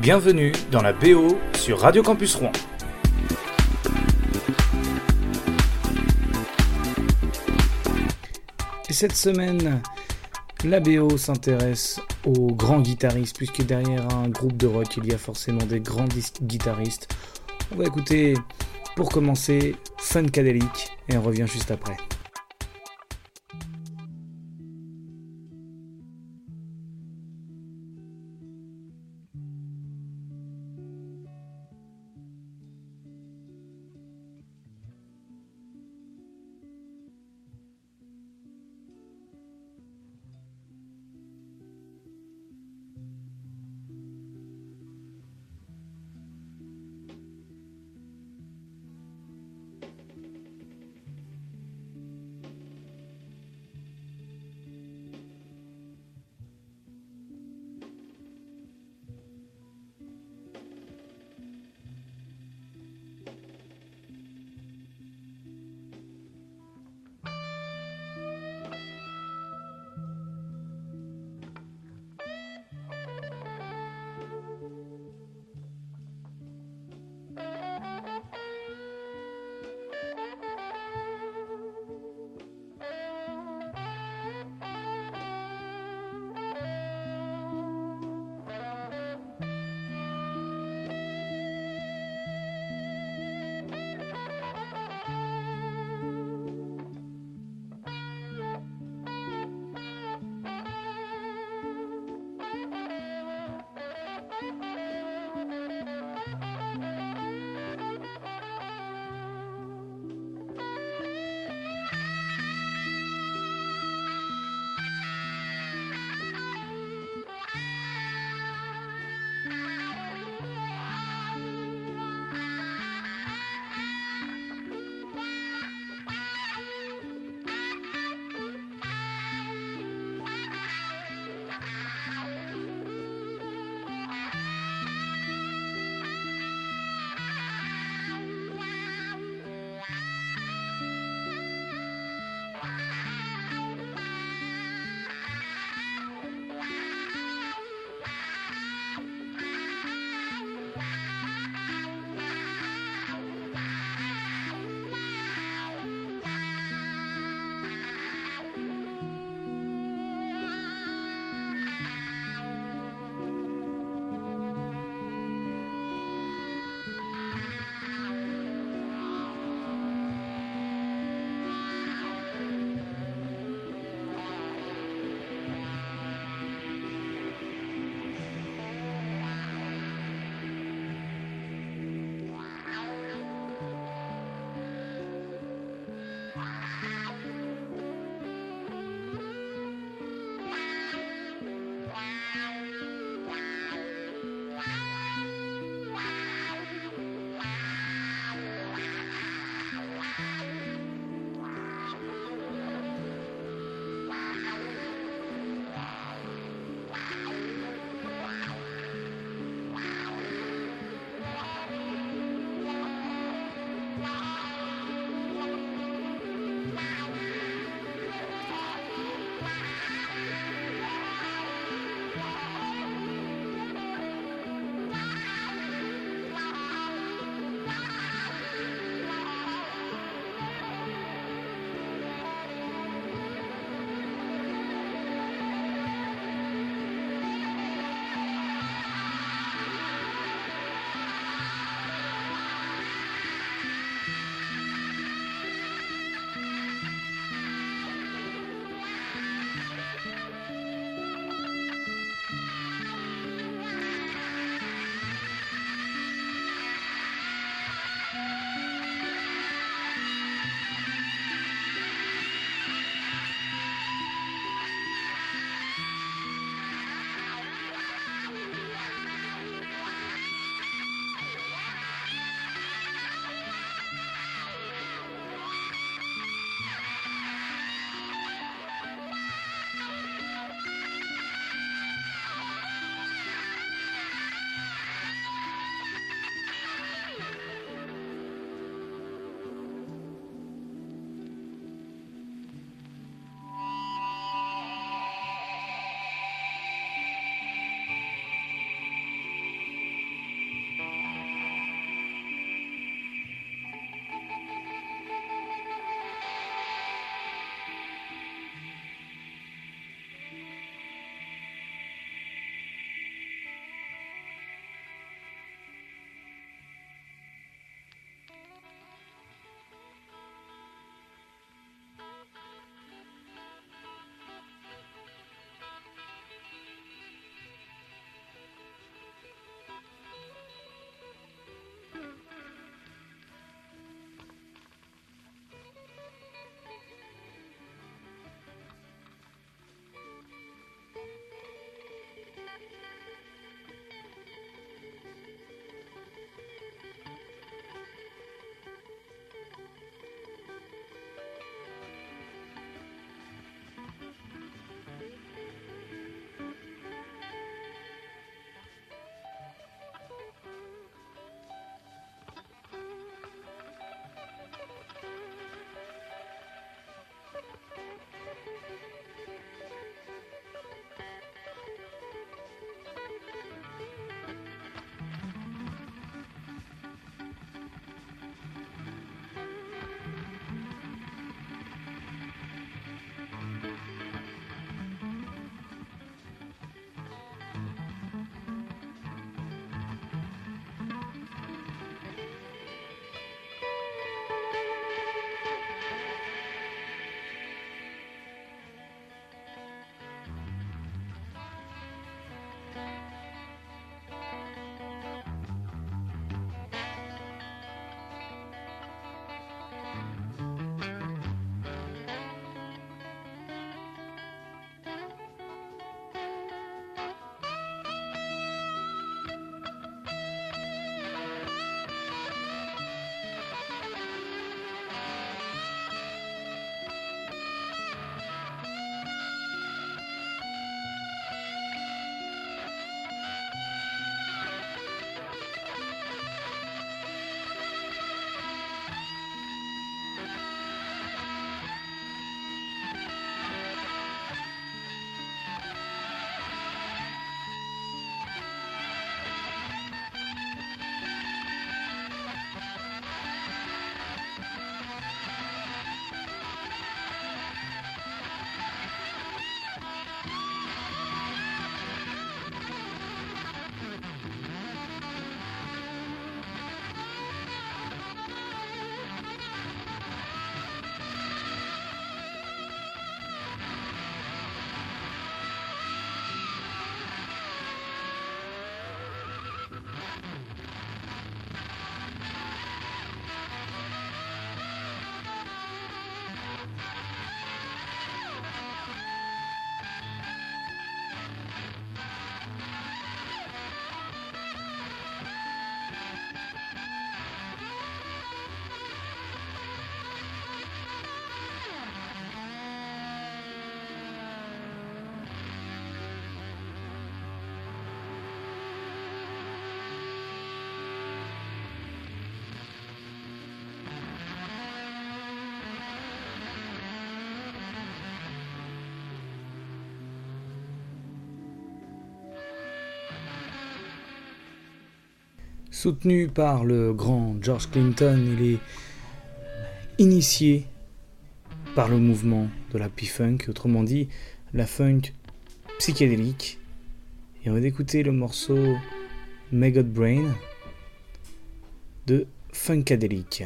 Bienvenue dans la BO sur Radio Campus Rouen. Et cette semaine, la BO s'intéresse aux grands guitaristes, puisque derrière un groupe de rock, il y a forcément des grands guitaristes. On va écouter, pour commencer, Funkadelic, et on revient juste après. Soutenu par le grand George Clinton, il est initié par le mouvement de la P-Funk, autrement dit la funk psychédélique. Et on va écouter le morceau Maggot Brain de Funkadelic.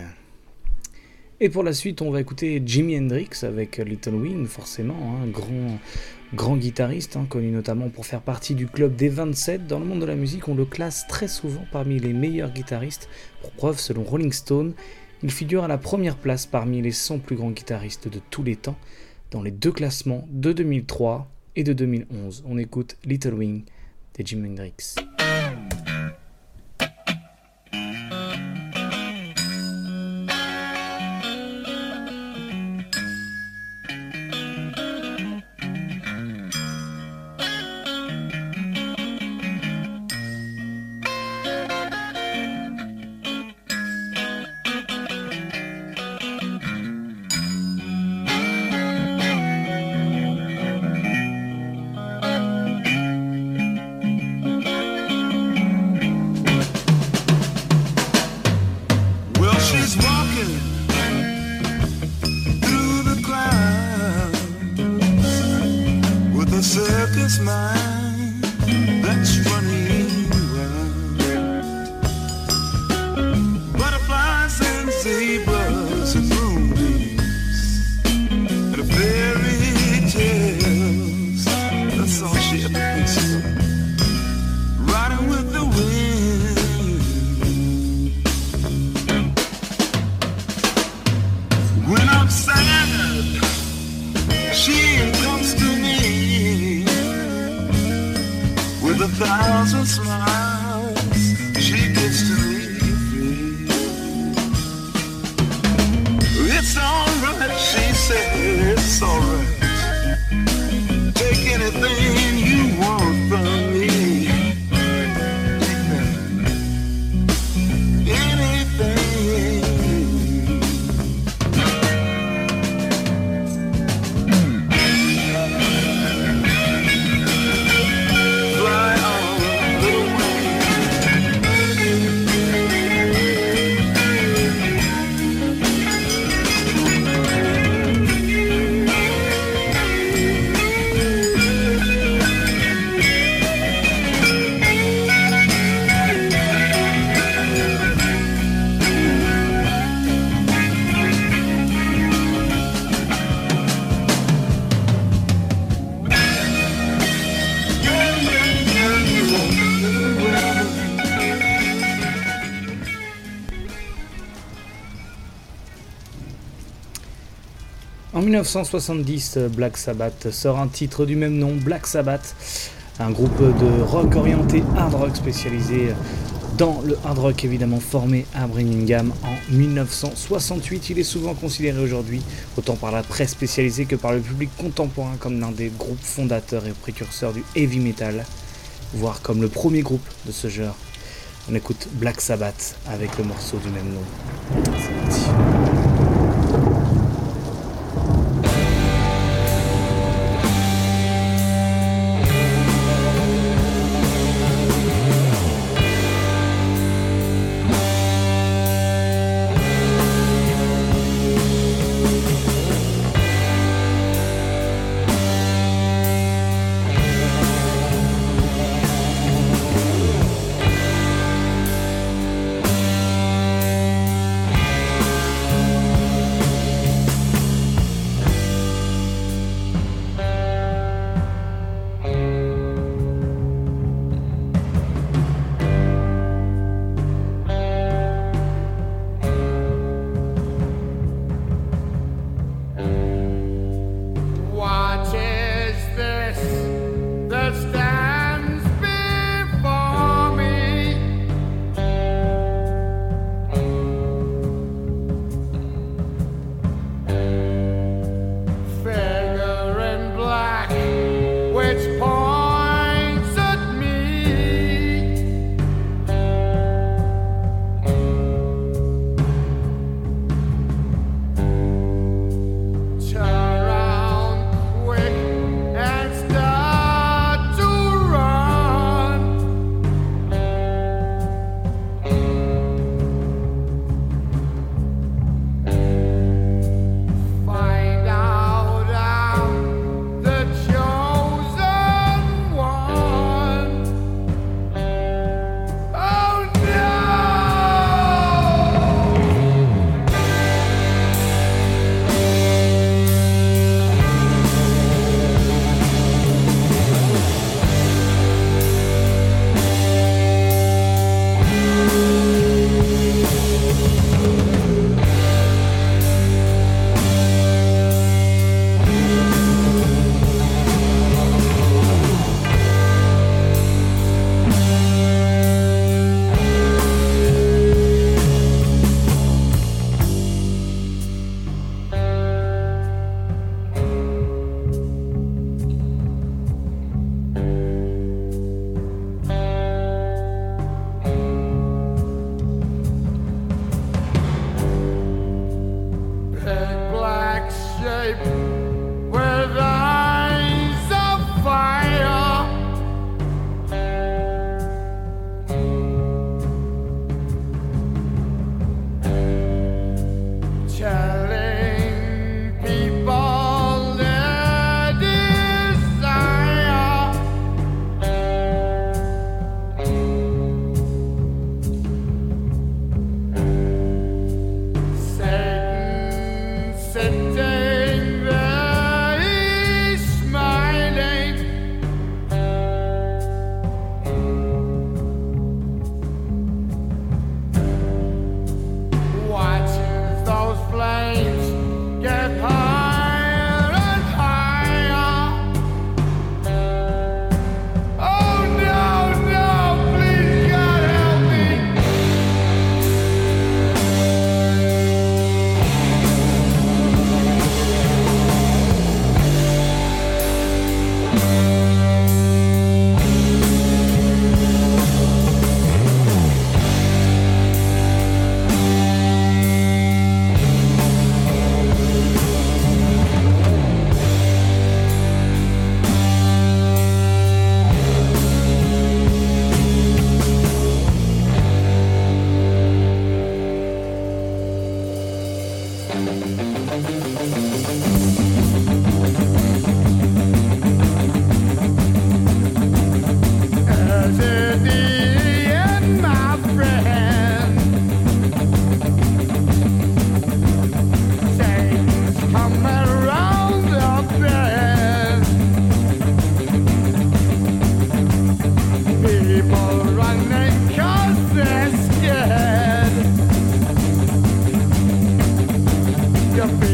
Et pour la suite, on va écouter Jimi Hendrix avec Little Wing, forcément, un hein, grand, grand guitariste, hein, connu notamment pour faire partie du club des 27. Dans le monde de la musique, on le classe très souvent parmi les meilleurs guitaristes. Pour preuve, selon Rolling Stone, il figure à la première place parmi les 100 plus grands guitaristes de tous les temps, dans les deux classements de 2003 et de 2011. On écoute Little Wing de Jimi Hendrix. 1970, Black Sabbath sort un titre du même nom, Black Sabbath, un groupe de rock orienté hard rock spécialisé dans le hard rock évidemment formé à Birmingham en 1968. Il est souvent considéré aujourd'hui, autant par la presse spécialisée que par le public contemporain, comme l'un des groupes fondateurs et précurseurs du heavy metal, voire comme le premier groupe de ce genre. On écoute Black Sabbath avec le morceau du même nom.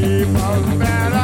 people better.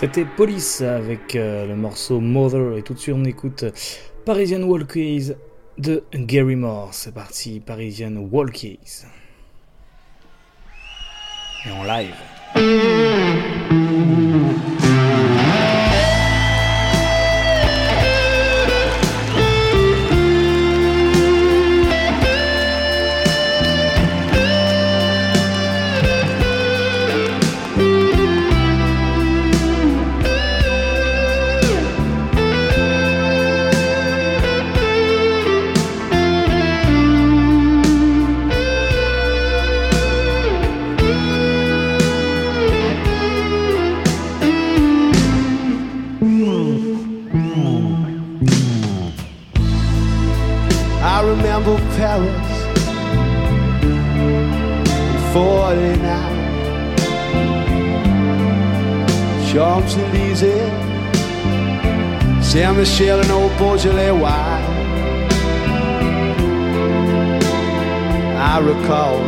C'était Police avec euh, le morceau Mother et tout de suite on écoute Parisian Walkies de Gary Moore. C'est parti, Parisian Walkies. Et en live. Saint-Michel and old Beaujolais wine I recall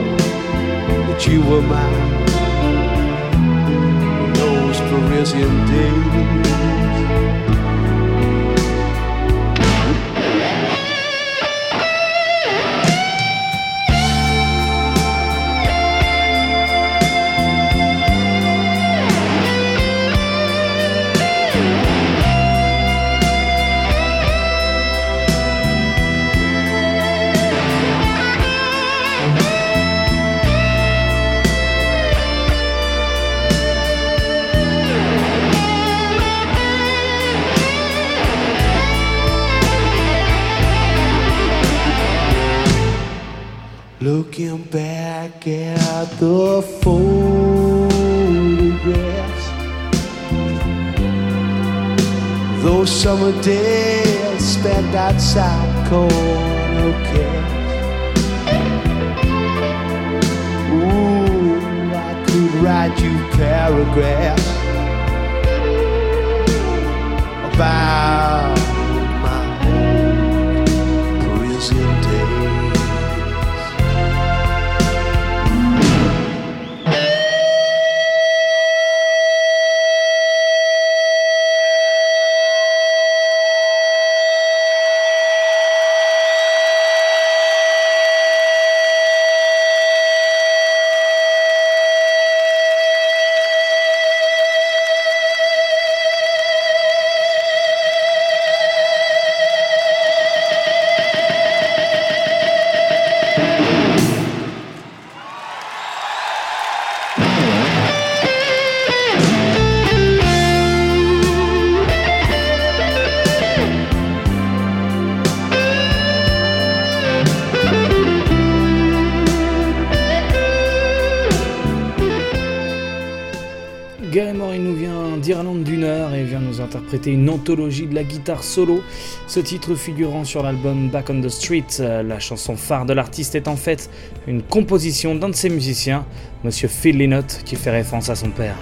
that you were mine in those Parisian days photographs, those summer days spent outside corner cafes. Ooh, I could write you paragraphs une anthologie de la guitare solo, ce titre figurant sur l'album Back on the Street. Euh, la chanson phare de l'artiste est en fait une composition d'un de ses musiciens, monsieur Phil Lynott, qui fait référence à son père.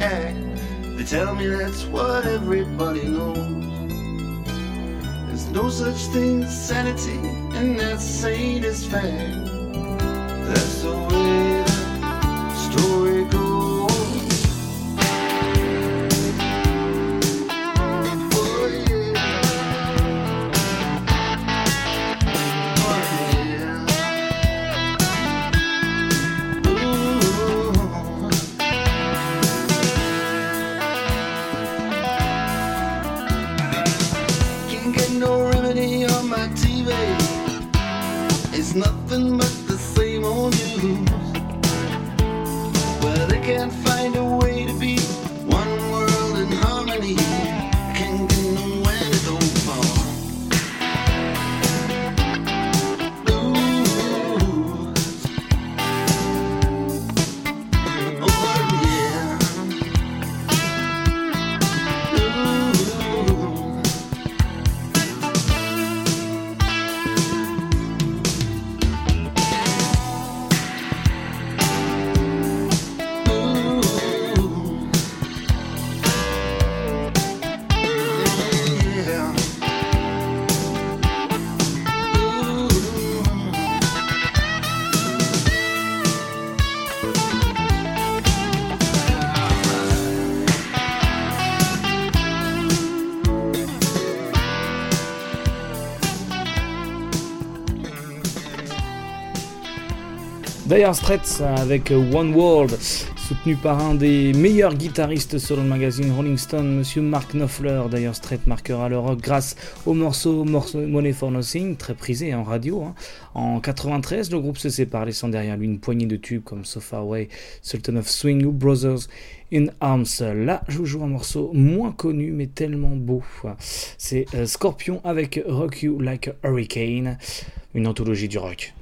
Act. They tell me that's what everybody knows. There's no such thing as sanity, and that's sane as fact. That's the way Dire Straits avec One World, soutenu par un des meilleurs guitaristes sur le magazine Rolling Stone, Monsieur Mark Knopfler. Dire Straits marquera le rock grâce au morceau, morceau Money for Nothing, très prisé en radio. hein. En 93, le groupe se sépare, laissant derrière lui une poignée de tubes comme So Far Away, Sultan of Swing ou Brothers in Arms. Là, je vous joue un morceau moins connu mais tellement beau. C'est euh, Scorpion avec Rock You Like a Hurricane, une anthologie du rock.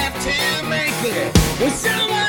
Have to make it. Someone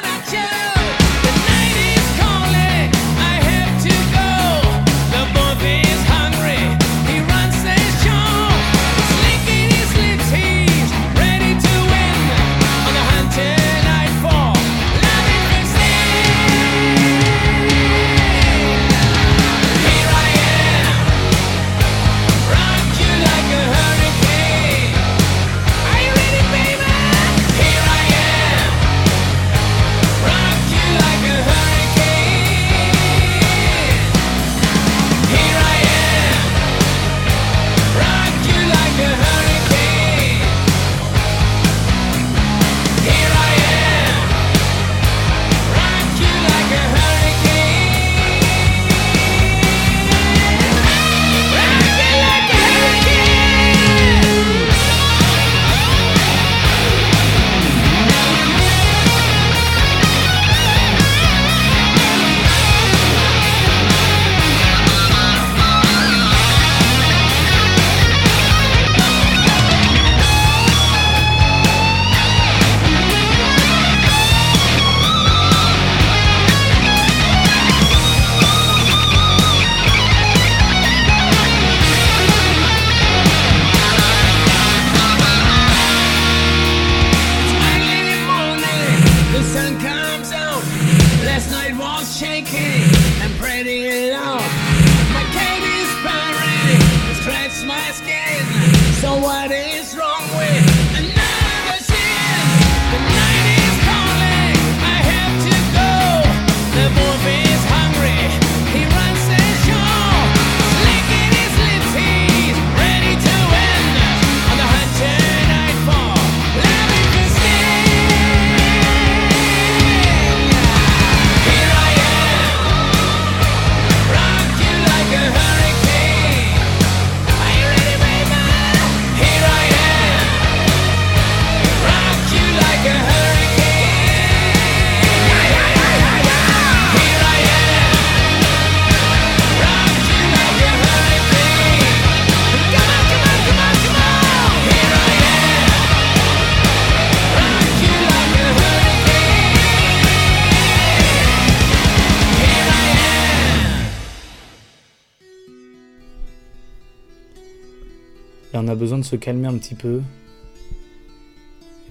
de se calmer un petit peu.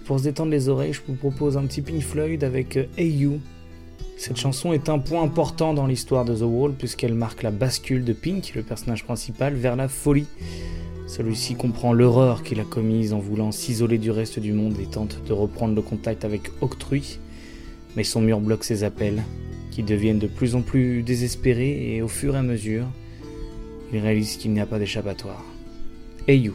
Pour se détendre les oreilles, je vous propose un petit Pink Floyd avec euh, Hey You. Cette chanson est un point important dans l'histoire de The Wall puisqu'elle marque la bascule de Pink, le personnage principal, vers la folie. Celui-ci comprend l'horreur qu'il a commise en voulant s'isoler du reste du monde et tente de reprendre le contact avec Octrui. Mais son mur bloque ses appels, qui deviennent de plus en plus désespérés et au fur et à mesure, il réalise qu'il n'y a pas d'échappatoire. Hey You.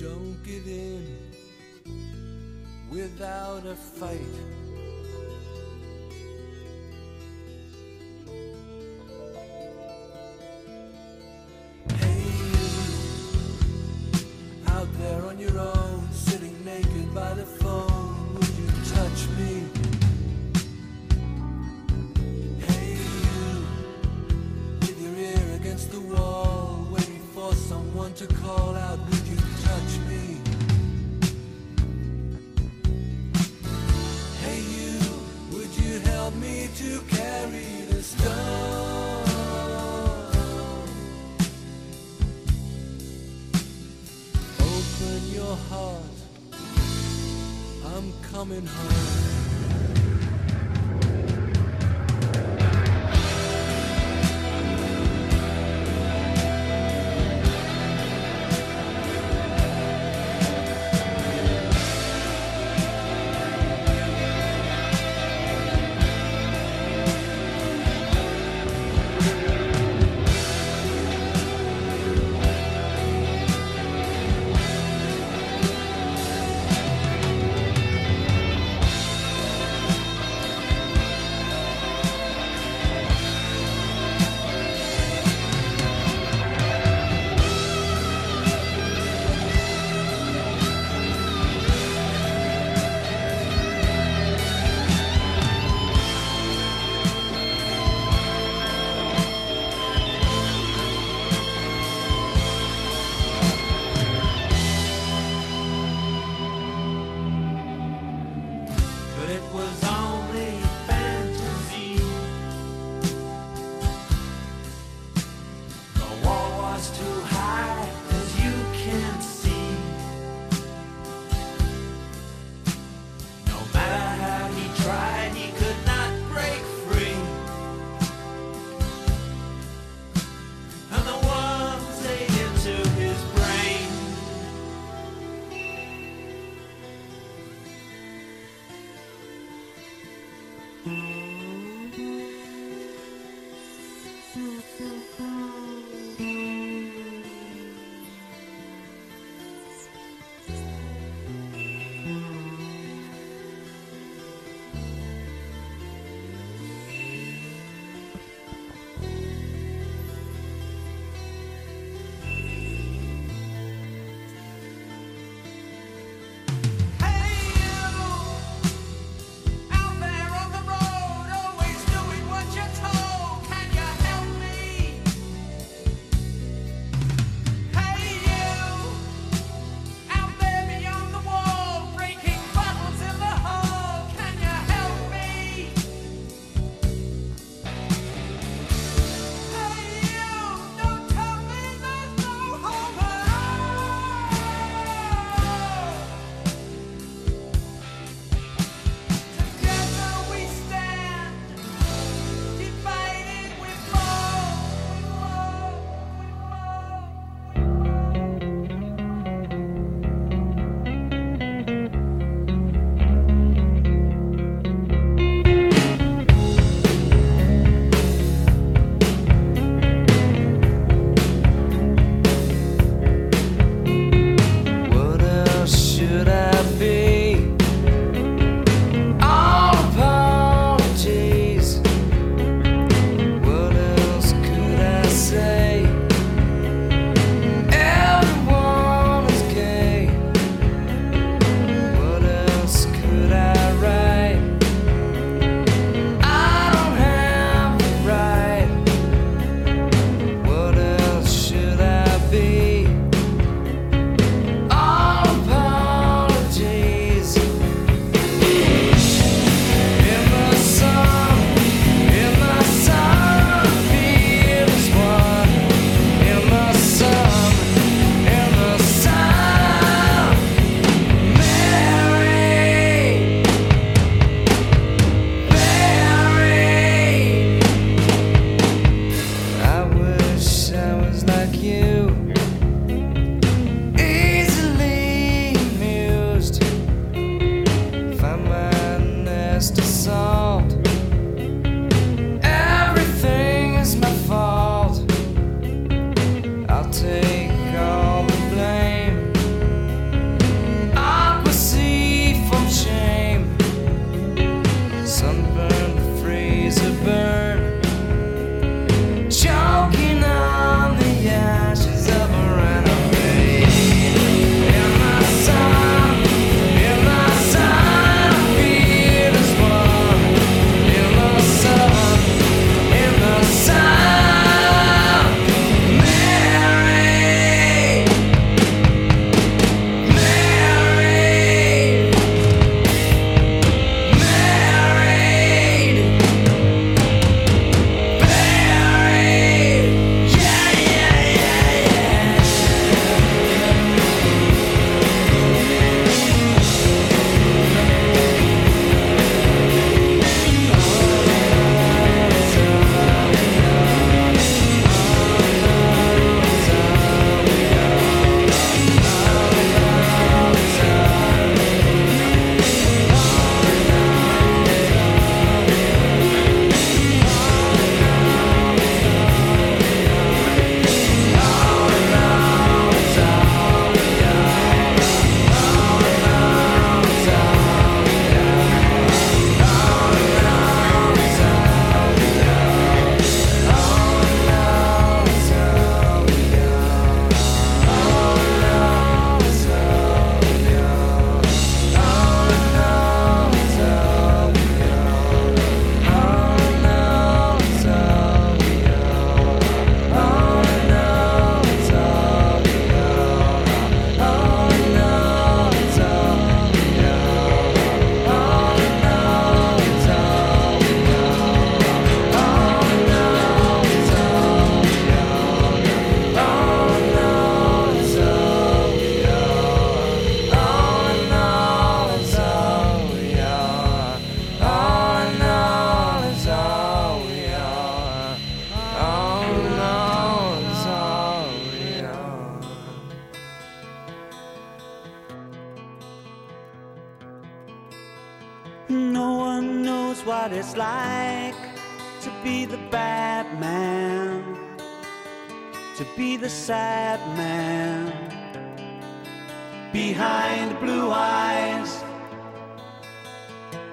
Don't give in without a fight.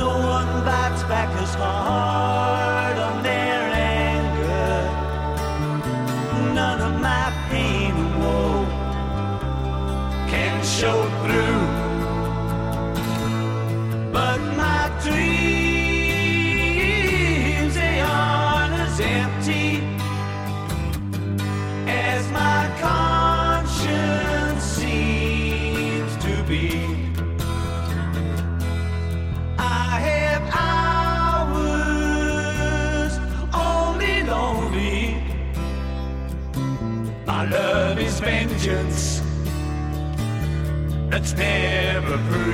no one bats back as hard. never prove.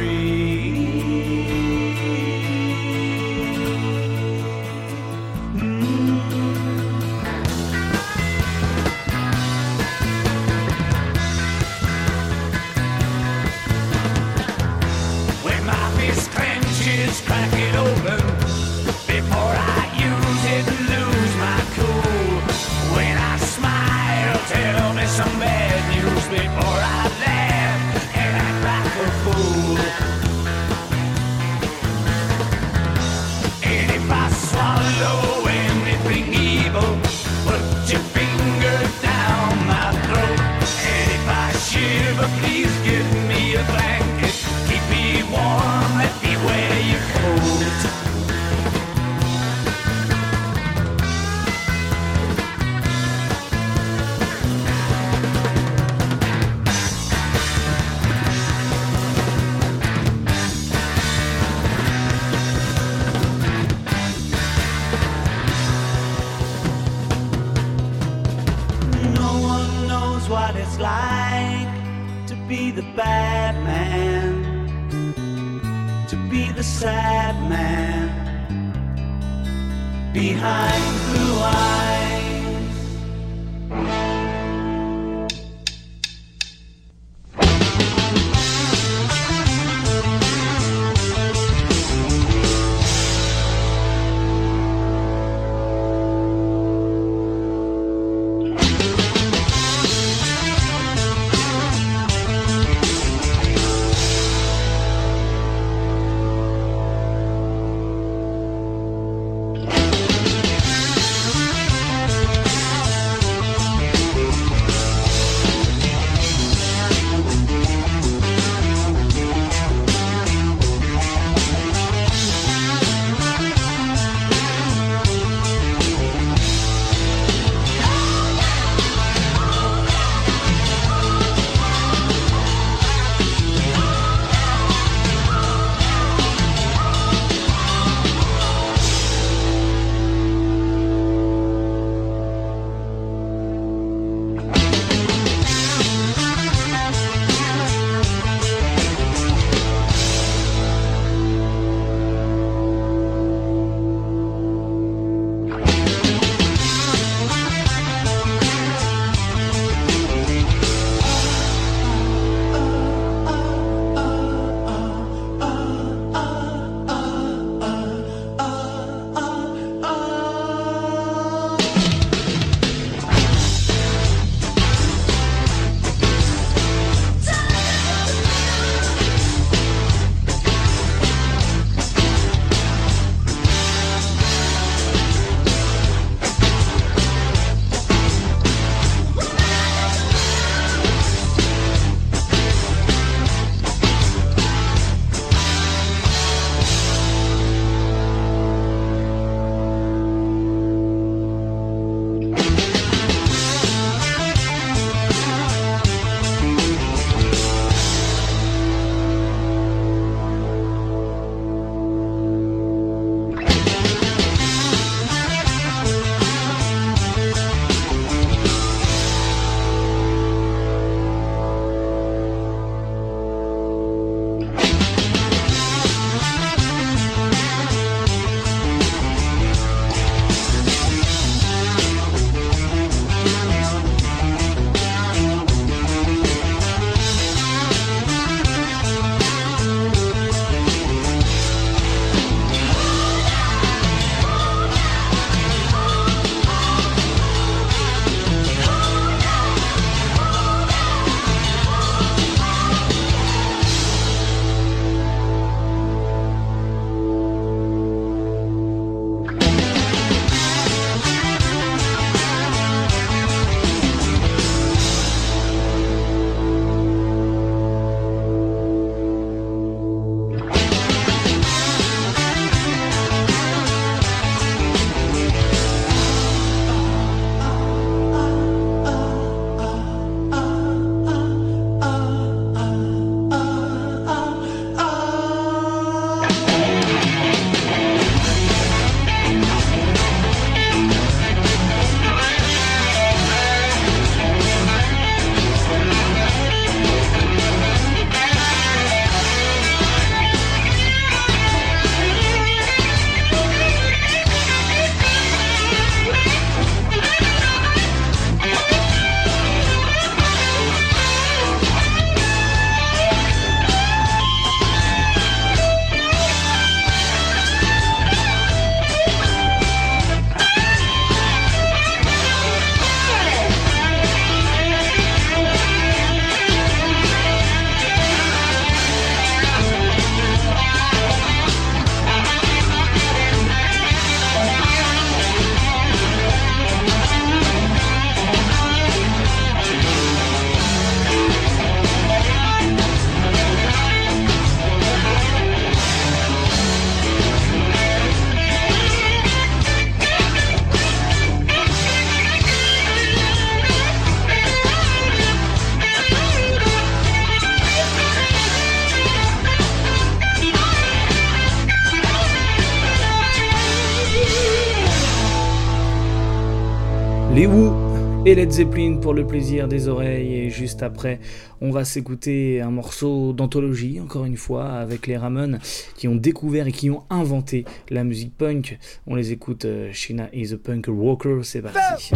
et Led Zeppelin pour le plaisir des oreilles. Et juste après, on va s'écouter un morceau d'anthologie, encore une fois, avec les Ramones qui ont découvert et qui ont inventé la musique punk. On les écoute, euh, Sheena is a Punk Walker, c'est parti.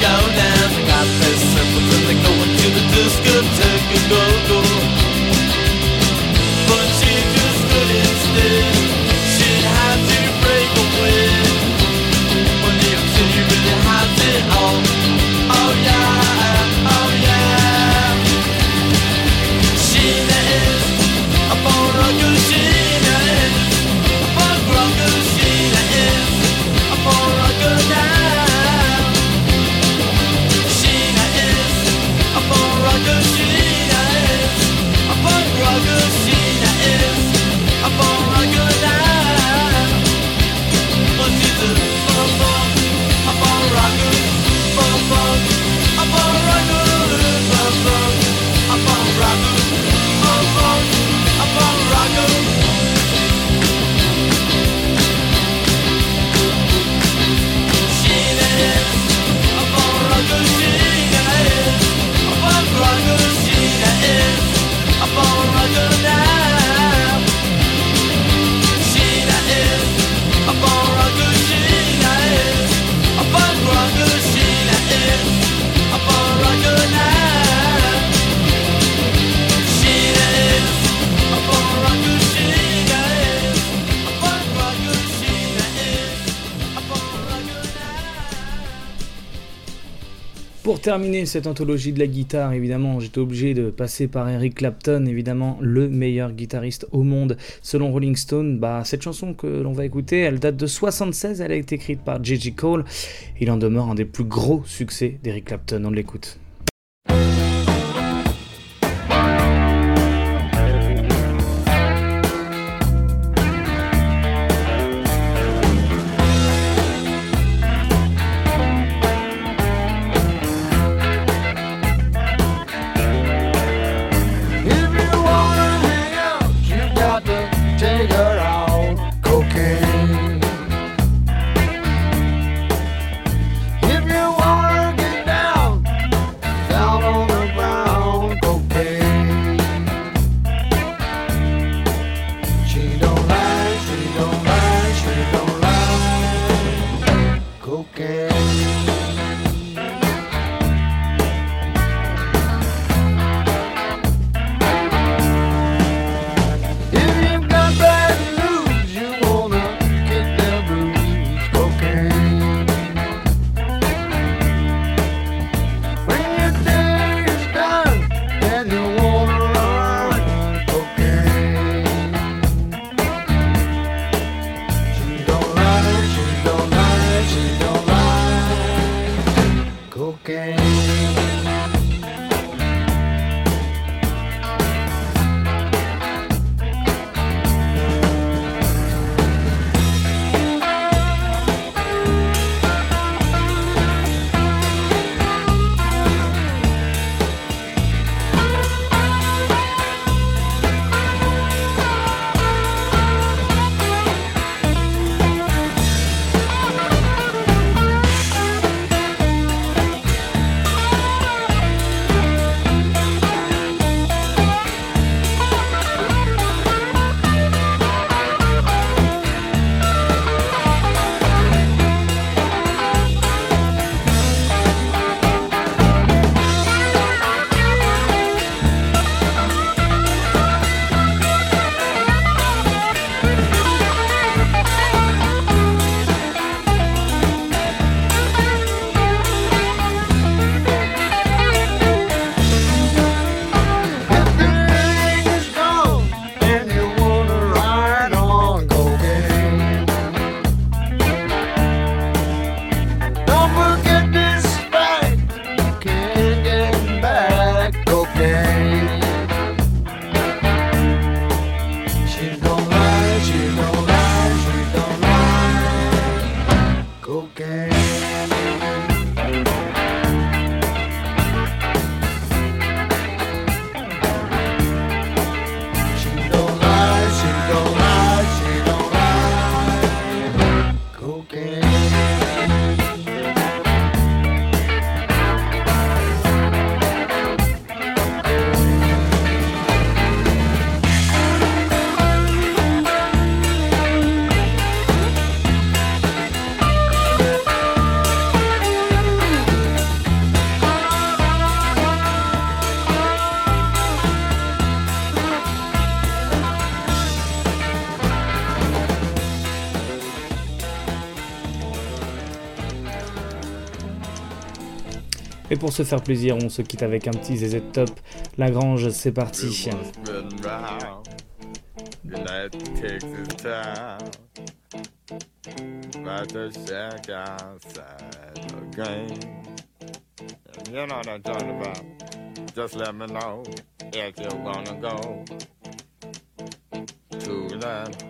don't terminer cette anthologie de la guitare, évidemment, j'étais obligé de passer par Eric Clapton, évidemment, le meilleur guitariste au monde selon Rolling Stone. Bah, cette chanson que l'on va écouter, elle date de 76, elle a été écrite par J.J. Cole. Il en demeure un des plus gros succès d'Eric Clapton, on l'écoute. Pour se faire plaisir, on se quitte avec un petit ZZ Top. Lagrange, c'est parti. Just let me know if you're gonna go to that.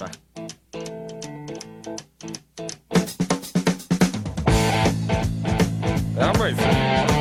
Huh? I'm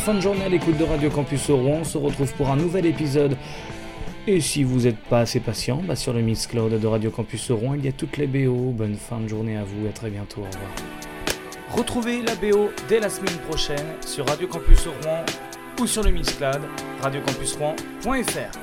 fin de journée à l'écoute de Radio Campus au Rouen. On se retrouve pour un nouvel épisode. Et si vous n'êtes pas assez patient, bah sur le Mix Cloud de Radio Campus au Rouen, il y a toutes les BO. Bonne fin de journée à vous, à très bientôt. Au revoir. Retrouvez la BO dès la semaine prochaine sur Radio Campus au Rouen ou sur le Mix Cloud, radiocampusrouen.fr.